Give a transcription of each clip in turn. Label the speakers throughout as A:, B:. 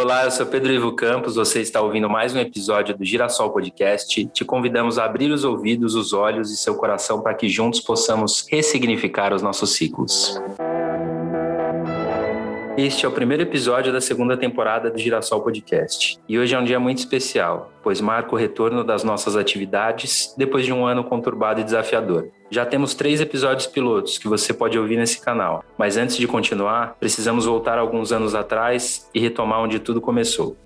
A: Olá, eu sou Pedro Ivo Campos, você está ouvindo mais um episódio do Girassol Podcast. Te convidamos a abrir os ouvidos, os olhos e seu coração para que juntos possamos ressignificar os nossos ciclos. Este é o primeiro episódio da segunda temporada do Girassol Podcast. E hoje é um dia muito especial, pois marca o retorno das nossas atividades depois de um ano conturbado e desafiador. Já temos três episódios pilotos que você pode ouvir nesse canal, mas antes de continuar, precisamos voltar alguns anos atrás e retomar onde tudo começou.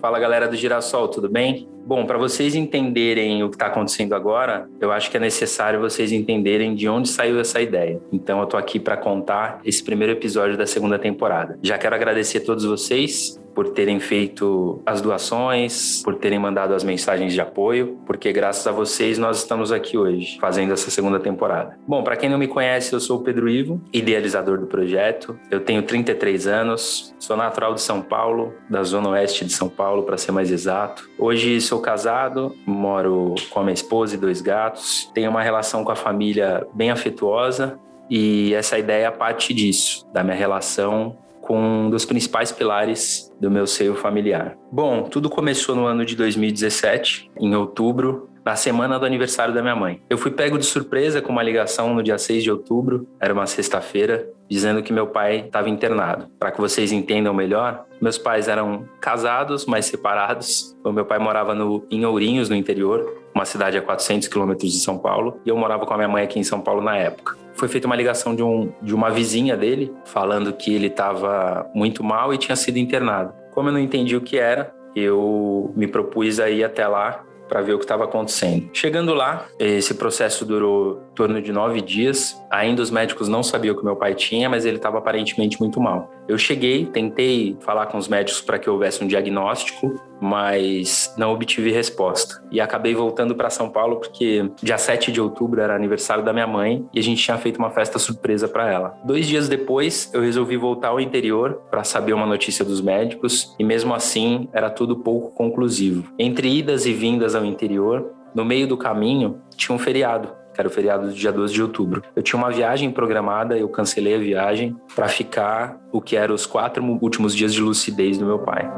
A: Fala galera do Girassol, tudo bem? Bom, para vocês entenderem o que está acontecendo agora, eu acho que é necessário vocês entenderem de onde saiu essa ideia. Então eu tô aqui para contar esse primeiro episódio da segunda temporada. Já quero agradecer a todos vocês por terem feito as doações, por terem mandado as mensagens de apoio, porque graças a vocês nós estamos aqui hoje fazendo essa segunda temporada. Bom, para quem não me conhece, eu sou o Pedro Ivo, idealizador do projeto. Eu tenho 33 anos, sou natural de São Paulo, da zona oeste de São Paulo, para ser mais exato. Hoje sou casado, moro com a minha esposa e dois gatos. Tenho uma relação com a família bem afetuosa e essa ideia parte disso, da minha relação com um dos principais pilares do meu seio familiar. Bom, tudo começou no ano de 2017, em outubro, na semana do aniversário da minha mãe. Eu fui pego de surpresa com uma ligação no dia 6 de outubro, era uma sexta-feira, dizendo que meu pai estava internado. Para que vocês entendam melhor, meus pais eram casados, mas separados. O meu pai morava no, em Ourinhos, no interior, uma cidade a 400 quilômetros de São Paulo, e eu morava com a minha mãe aqui em São Paulo na época foi feita uma ligação de, um, de uma vizinha dele, falando que ele estava muito mal e tinha sido internado. Como eu não entendi o que era, eu me propus a ir até lá para ver o que estava acontecendo. Chegando lá, esse processo durou torno de nove dias. Ainda os médicos não sabiam que meu pai tinha, mas ele estava aparentemente muito mal. Eu cheguei, tentei falar com os médicos para que houvesse um diagnóstico, mas não obtive resposta. E acabei voltando para São Paulo porque dia 7 de outubro era aniversário da minha mãe e a gente tinha feito uma festa surpresa para ela. Dois dias depois, eu resolvi voltar ao interior para saber uma notícia dos médicos e mesmo assim era tudo pouco conclusivo. Entre idas e vindas ao interior, no meio do caminho tinha um feriado era o feriado do dia 12 de outubro. Eu tinha uma viagem programada, eu cancelei a viagem para ficar o que eram os quatro últimos dias de lucidez do meu pai.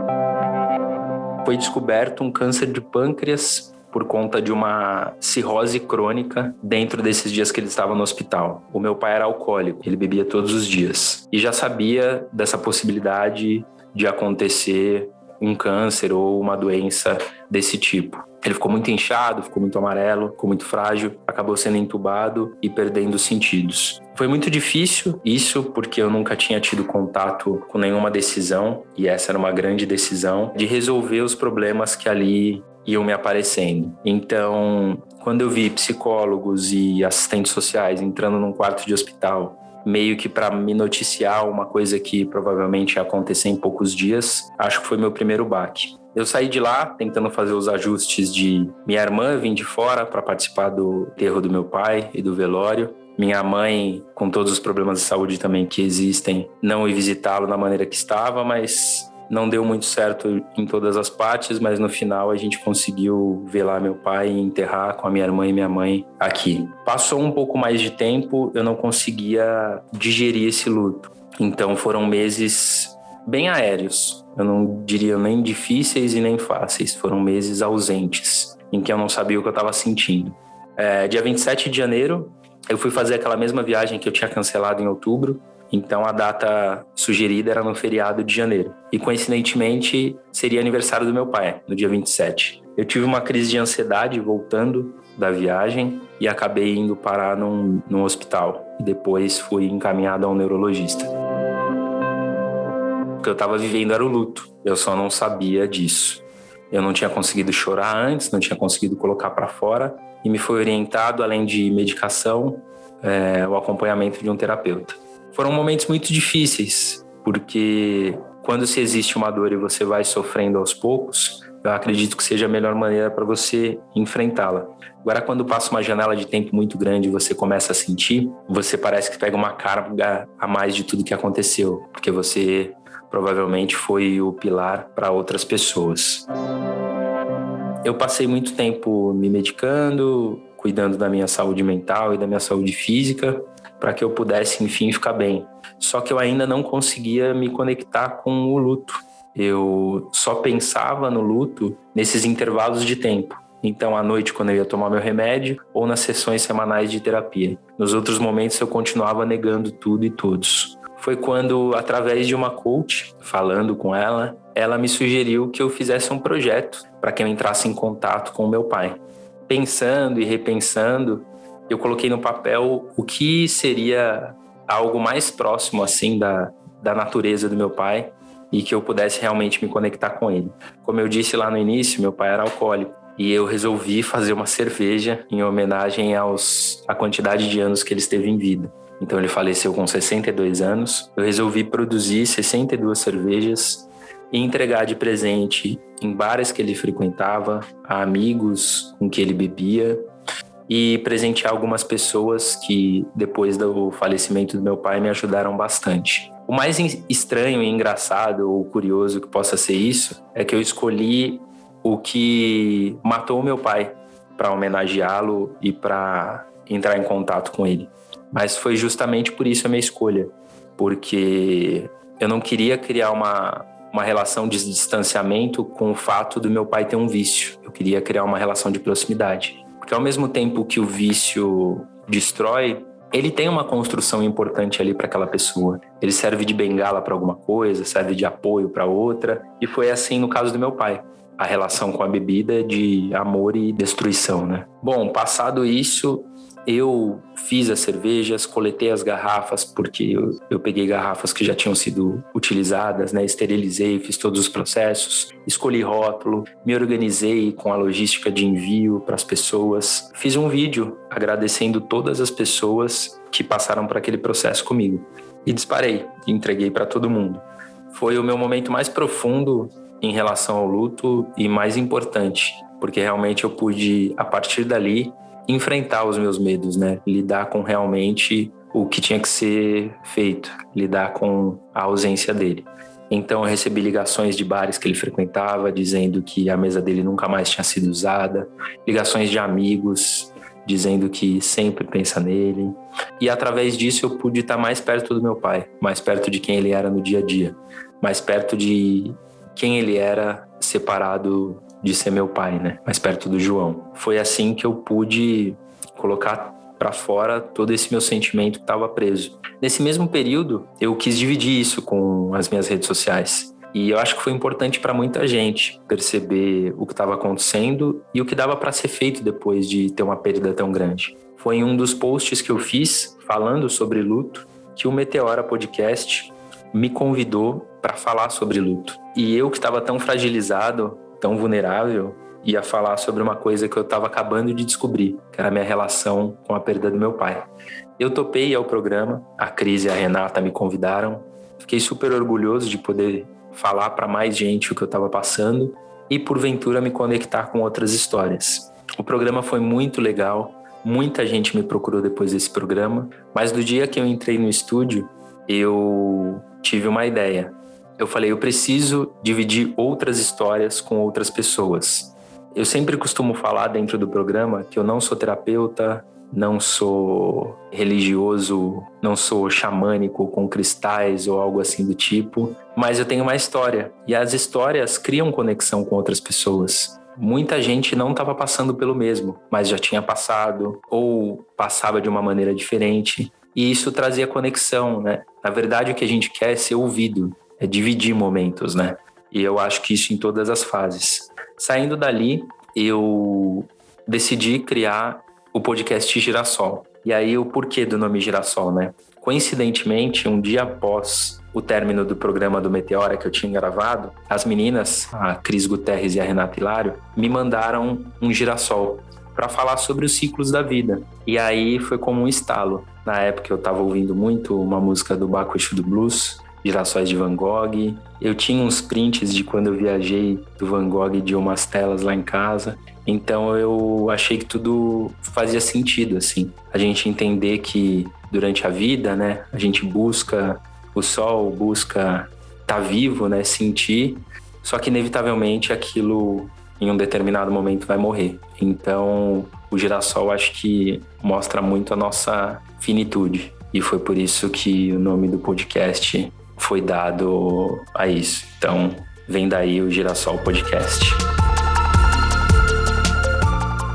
A: Foi descoberto um câncer de pâncreas por conta de uma cirrose crônica dentro desses dias que ele estava no hospital. O meu pai era alcoólico, ele bebia todos os dias e já sabia dessa possibilidade de acontecer um câncer ou uma doença desse tipo. Ele ficou muito inchado, ficou muito amarelo, ficou muito frágil, acabou sendo entubado e perdendo os sentidos. Foi muito difícil isso porque eu nunca tinha tido contato com nenhuma decisão e essa era uma grande decisão de resolver os problemas que ali iam me aparecendo. Então, quando eu vi psicólogos e assistentes sociais entrando num quarto de hospital meio que para me noticiar uma coisa que provavelmente ia acontecer em poucos dias, acho que foi meu primeiro baque. Eu saí de lá tentando fazer os ajustes de minha irmã vim de fora para participar do enterro do meu pai e do velório. Minha mãe, com todos os problemas de saúde também que existem, não ir visitá-lo da maneira que estava, mas não deu muito certo em todas as partes, mas no final a gente conseguiu lá meu pai e enterrar com a minha irmã e minha mãe aqui. Passou um pouco mais de tempo, eu não conseguia digerir esse luto. Então foram meses bem aéreos. Eu não diria nem difíceis e nem fáceis. Foram meses ausentes, em que eu não sabia o que eu estava sentindo. É, dia 27 de janeiro, eu fui fazer aquela mesma viagem que eu tinha cancelado em outubro. Então a data sugerida era no feriado de janeiro. E coincidentemente seria aniversário do meu pai, no dia 27. Eu tive uma crise de ansiedade voltando da viagem e acabei indo parar num, num hospital. Depois fui encaminhado a um neurologista. O que eu estava vivendo era o luto. Eu só não sabia disso. Eu não tinha conseguido chorar antes, não tinha conseguido colocar para fora e me foi orientado, além de medicação, é, o acompanhamento de um terapeuta. Foram momentos muito difíceis, porque quando se existe uma dor e você vai sofrendo aos poucos, eu acredito que seja a melhor maneira para você enfrentá-la. Agora, quando passa uma janela de tempo muito grande e você começa a sentir, você parece que pega uma carga a mais de tudo que aconteceu, porque você provavelmente foi o pilar para outras pessoas. Eu passei muito tempo me medicando, cuidando da minha saúde mental e da minha saúde física, para que eu pudesse, enfim, ficar bem. Só que eu ainda não conseguia me conectar com o luto. Eu só pensava no luto nesses intervalos de tempo. Então, à noite, quando eu ia tomar meu remédio, ou nas sessões semanais de terapia. Nos outros momentos, eu continuava negando tudo e todos. Foi quando, através de uma coach, falando com ela, ela me sugeriu que eu fizesse um projeto para que eu entrasse em contato com o meu pai. Pensando e repensando, eu coloquei no papel o que seria algo mais próximo assim da, da natureza do meu pai e que eu pudesse realmente me conectar com ele. Como eu disse lá no início, meu pai era alcoólico e eu resolvi fazer uma cerveja em homenagem aos a quantidade de anos que ele esteve em vida. Então ele faleceu com 62 anos. Eu resolvi produzir 62 cervejas e entregar de presente em bares que ele frequentava, a amigos com que ele bebia e presentear algumas pessoas que depois do falecimento do meu pai me ajudaram bastante. O mais estranho e engraçado ou curioso que possa ser isso é que eu escolhi o que matou meu pai para homenageá-lo e para entrar em contato com ele. Mas foi justamente por isso a minha escolha, porque eu não queria criar uma, uma relação de distanciamento com o fato do meu pai ter um vício. Eu queria criar uma relação de proximidade. Porque ao mesmo tempo que o vício destrói, ele tem uma construção importante ali para aquela pessoa. Ele serve de bengala para alguma coisa, serve de apoio para outra. E foi assim no caso do meu pai. A relação com a bebida de amor e destruição, né? Bom, passado isso, eu fiz as cervejas, coletei as garrafas, porque eu, eu, peguei garrafas que já tinham sido utilizadas, né? esterilizei, fiz todos os processos, escolhi rótulo, me organizei com a logística de envio para as pessoas. Fiz um vídeo agradecendo todas as pessoas que passaram por aquele processo comigo. E disparei, entreguei para todo mundo. Foi o meu momento mais profundo em relação ao luto e mais importante, porque realmente eu pude, a partir dali, enfrentar os meus medos, né? Lidar com realmente o que tinha que ser feito, lidar com a ausência dele. Então eu recebi ligações de bares que ele frequentava dizendo que a mesa dele nunca mais tinha sido usada, ligações de amigos dizendo que sempre pensa nele. E através disso eu pude estar mais perto do meu pai, mais perto de quem ele era no dia a dia, mais perto de quem ele era separado de ser meu pai, né? Mais perto do João. Foi assim que eu pude colocar para fora todo esse meu sentimento que estava preso. Nesse mesmo período, eu quis dividir isso com as minhas redes sociais. E eu acho que foi importante para muita gente perceber o que estava acontecendo e o que dava para ser feito depois de ter uma perda tão grande. Foi em um dos posts que eu fiz falando sobre luto que o Meteora Podcast me convidou para falar sobre luto. E eu que estava tão fragilizado tão vulnerável, ia falar sobre uma coisa que eu estava acabando de descobrir, que era a minha relação com a perda do meu pai. Eu topei ao programa, a Cris e a Renata me convidaram. Fiquei super orgulhoso de poder falar para mais gente o que eu estava passando e, porventura, me conectar com outras histórias. O programa foi muito legal, muita gente me procurou depois desse programa, mas do dia que eu entrei no estúdio, eu tive uma ideia eu falei, eu preciso dividir outras histórias com outras pessoas. Eu sempre costumo falar dentro do programa que eu não sou terapeuta, não sou religioso, não sou xamânico com cristais ou algo assim do tipo, mas eu tenho uma história e as histórias criam conexão com outras pessoas. Muita gente não estava passando pelo mesmo, mas já tinha passado ou passava de uma maneira diferente. E isso trazia conexão, né? Na verdade, o que a gente quer é ser ouvido é dividir momentos, né? E eu acho que isso em todas as fases. Saindo dali, eu decidi criar o podcast Girassol. E aí o porquê do nome Girassol, né? Coincidentemente, um dia após o término do programa do Meteora que eu tinha gravado, as meninas, a Cris Guterres e a Renata Hilário, me mandaram um girassol para falar sobre os ciclos da vida. E aí foi como um estalo. Na época eu estava ouvindo muito uma música do Baco Exu do Blues, Girassóis de Van Gogh. Eu tinha uns prints de quando eu viajei do Van Gogh de umas telas lá em casa. Então eu achei que tudo fazia sentido, assim. A gente entender que durante a vida, né, a gente busca o sol, busca estar tá vivo, né, sentir, só que inevitavelmente aquilo em um determinado momento vai morrer. Então, o girassol acho que mostra muito a nossa finitude. E foi por isso que o nome do podcast foi dado a isso. Então, vem daí o Girassol Podcast.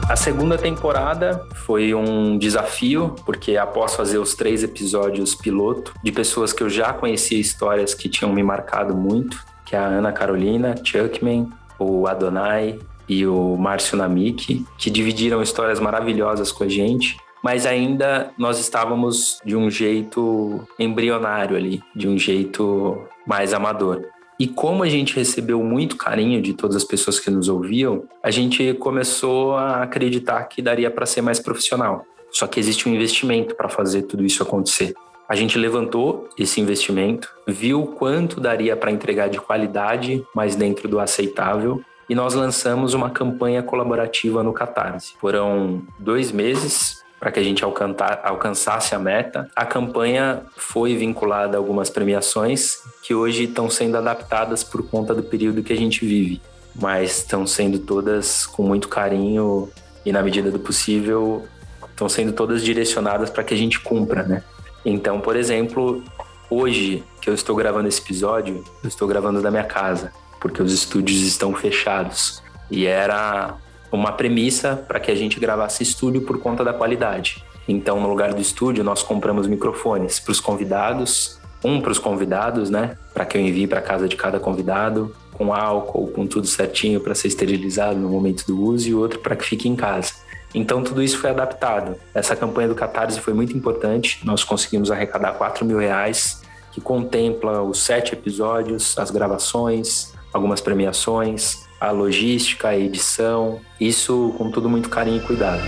A: A segunda temporada foi um desafio, porque após fazer os três episódios piloto de pessoas que eu já conhecia histórias que tinham me marcado muito, que é a Ana Carolina, Chuckman, o Adonai e o Márcio Namik, que dividiram histórias maravilhosas com a gente, mas ainda nós estávamos de um jeito embrionário ali, de um jeito mais amador. E como a gente recebeu muito carinho de todas as pessoas que nos ouviam, a gente começou a acreditar que daria para ser mais profissional. Só que existe um investimento para fazer tudo isso acontecer. A gente levantou esse investimento, viu quanto daria para entregar de qualidade, mas dentro do aceitável, e nós lançamos uma campanha colaborativa no Catarse. Foram dois meses para que a gente alcançasse a meta. A campanha foi vinculada a algumas premiações que hoje estão sendo adaptadas por conta do período que a gente vive, mas estão sendo todas com muito carinho e na medida do possível estão sendo todas direcionadas para que a gente cumpra, né? Então, por exemplo, hoje que eu estou gravando esse episódio, eu estou gravando da minha casa, porque os estúdios estão fechados. E era uma premissa para que a gente gravasse estúdio por conta da qualidade. Então, no lugar do estúdio, nós compramos microfones para os convidados, um para os convidados, né, para que eu envie para casa de cada convidado, com álcool, com tudo certinho para ser esterilizado no momento do uso, e outro para que fique em casa. Então, tudo isso foi adaptado. Essa campanha do Catarse foi muito importante. Nós conseguimos arrecadar 4 mil reais, que contempla os sete episódios, as gravações, algumas premiações, a logística, a edição, isso com tudo muito carinho e cuidado.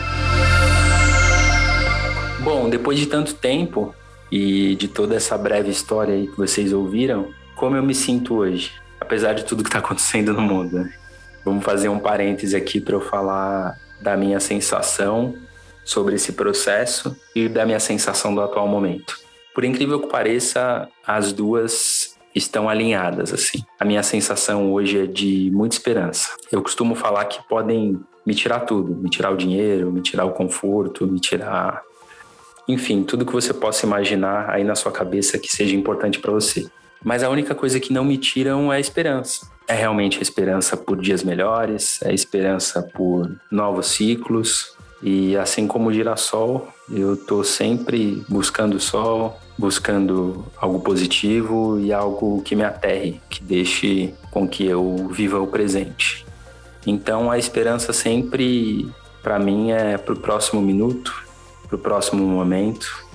A: Bom, depois de tanto tempo e de toda essa breve história aí que vocês ouviram, como eu me sinto hoje, apesar de tudo que está acontecendo no mundo. Né? Vamos fazer um parêntese aqui para eu falar da minha sensação sobre esse processo e da minha sensação do atual momento. Por incrível que pareça, as duas estão alinhadas assim. A minha sensação hoje é de muita esperança. Eu costumo falar que podem me tirar tudo, me tirar o dinheiro, me tirar o conforto, me tirar enfim, tudo que você possa imaginar aí na sua cabeça que seja importante para você. Mas a única coisa que não me tiram é a esperança. É realmente a esperança por dias melhores, é a esperança por novos ciclos. E assim como o girassol, eu estou sempre buscando sol, buscando algo positivo e algo que me aterre, que deixe com que eu viva o presente. Então a esperança sempre, para mim, é para o próximo minuto, para o próximo momento,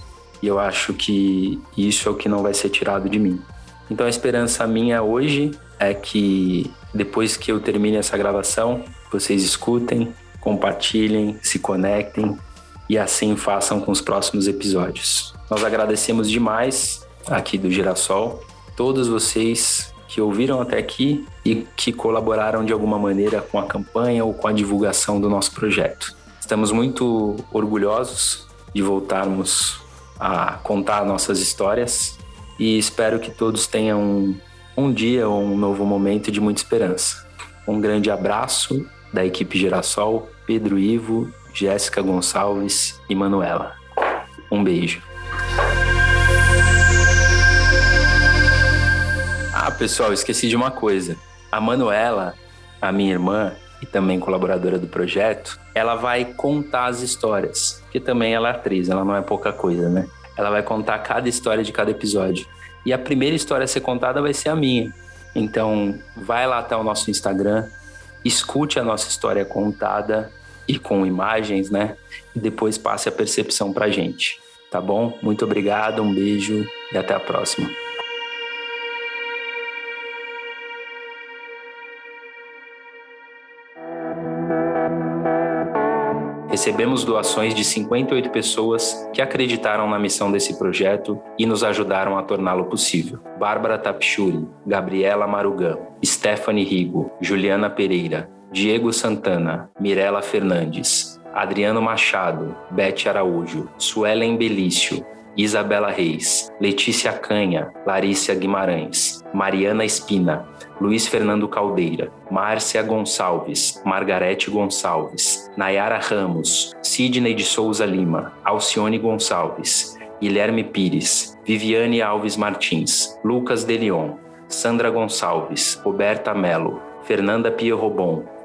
A: e eu acho que isso é o que não vai ser tirado de mim. Então a esperança minha hoje é que depois que eu termine essa gravação, vocês escutem, compartilhem, se conectem e assim façam com os próximos episódios. Nós agradecemos demais aqui do Girassol, todos vocês que ouviram até aqui e que colaboraram de alguma maneira com a campanha ou com a divulgação do nosso projeto. Estamos muito orgulhosos de voltarmos a contar nossas histórias e espero que todos tenham um, dia ou um novo momento de muita esperança. Um grande abraço da equipe Girassol, Pedro Ivo, Jéssica Gonçalves e Manuela. Um beijo. Ah, pessoal, esqueci de uma coisa. A Manuela, a minha irmã e também colaboradora do projeto, ela vai contar as histórias, que também ela é atriz, ela não é pouca coisa, né? Ela vai contar cada história de cada episódio. E a primeira história a ser contada vai ser a minha. Então, vai lá até o nosso Instagram, escute a nossa história contada e com imagens, né? E depois passe a percepção pra gente. Tá bom? Muito obrigado, um beijo e até a próxima. recebemos doações de 58 pessoas que acreditaram na missão desse projeto e nos ajudaram a torná-lo possível. Bárbara Tapchuri, Gabriela Marugão, Stephanie Rigo, Juliana Pereira, Diego Santana, Mirela Fernandes, Adriano Machado, Bete Araújo, Suelen Belício, Isabela Reis, Letícia Canha, Larissa Guimarães, Mariana Espina, Luiz Fernando Caldeira, Márcia Gonçalves, Margarete Gonçalves, Nayara Ramos, Sidney de Souza Lima, Alcione Gonçalves, Guilherme Pires, Viviane Alves Martins, Lucas Delion, Sandra Gonçalves, Roberta Melo, Fernanda Pia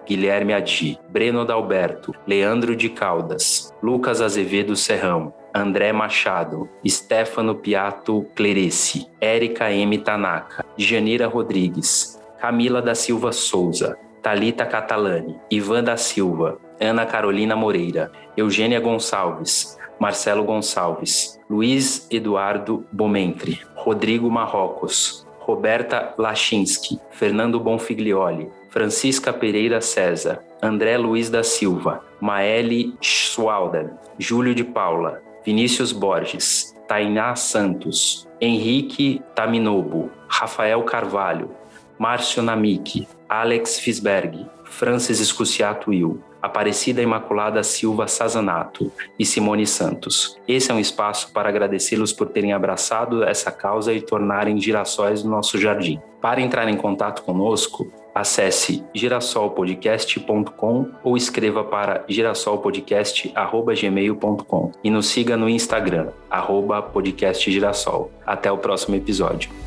A: Guilherme Adi, Breno Dalberto, Leandro de Caldas, Lucas Azevedo Serrão, André Machado, Stefano Piato Clerici, Érica M. Tanaka, Janira Rodrigues, Camila da Silva Souza, Talita Catalani, Ivan da Silva, Ana Carolina Moreira, Eugênia Gonçalves, Marcelo Gonçalves, Luiz Eduardo Bomentri, Rodrigo Marrocos, Roberta Lachinski, Fernando Bonfiglioli, Francisca Pereira César, André Luiz da Silva, Maeli Schwalder, Júlio de Paula, Vinícius Borges, Tainá Santos, Henrique Taminobo, Rafael Carvalho, Márcio Namik, Alex Fisberg, Francis Escuciato Will, Aparecida Imaculada Silva Sazanato e Simone Santos. Esse é um espaço para agradecê-los por terem abraçado essa causa e tornarem girassóis do nosso jardim. Para entrar em contato conosco, acesse girassolpodcast.com ou escreva para girassolpodcast.gmail.com e nos siga no Instagram, podcastgirassol. Até o próximo episódio.